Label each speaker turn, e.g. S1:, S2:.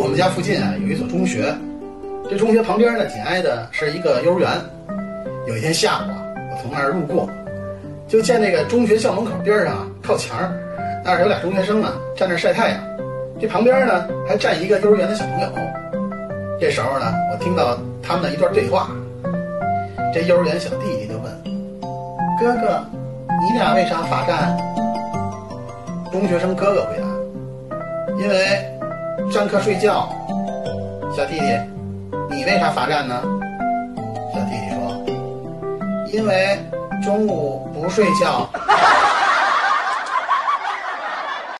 S1: 我们家附近啊有一所中学，这中学旁边呢紧挨的是一个幼儿园。有一天下午啊，我从那儿路过，就见那个中学校门口边上啊靠墙，那儿有俩中学生啊站那儿晒太阳，这旁边呢还站一个幼儿园的小朋友。这时候呢，我听到他们的一段对话。这幼儿园小弟弟就问：“哥哥，你俩为啥罚站？”中学生哥哥回答：“因为上课睡觉。”小弟弟，你为啥罚站呢？小弟弟说：“因为中午不睡觉。”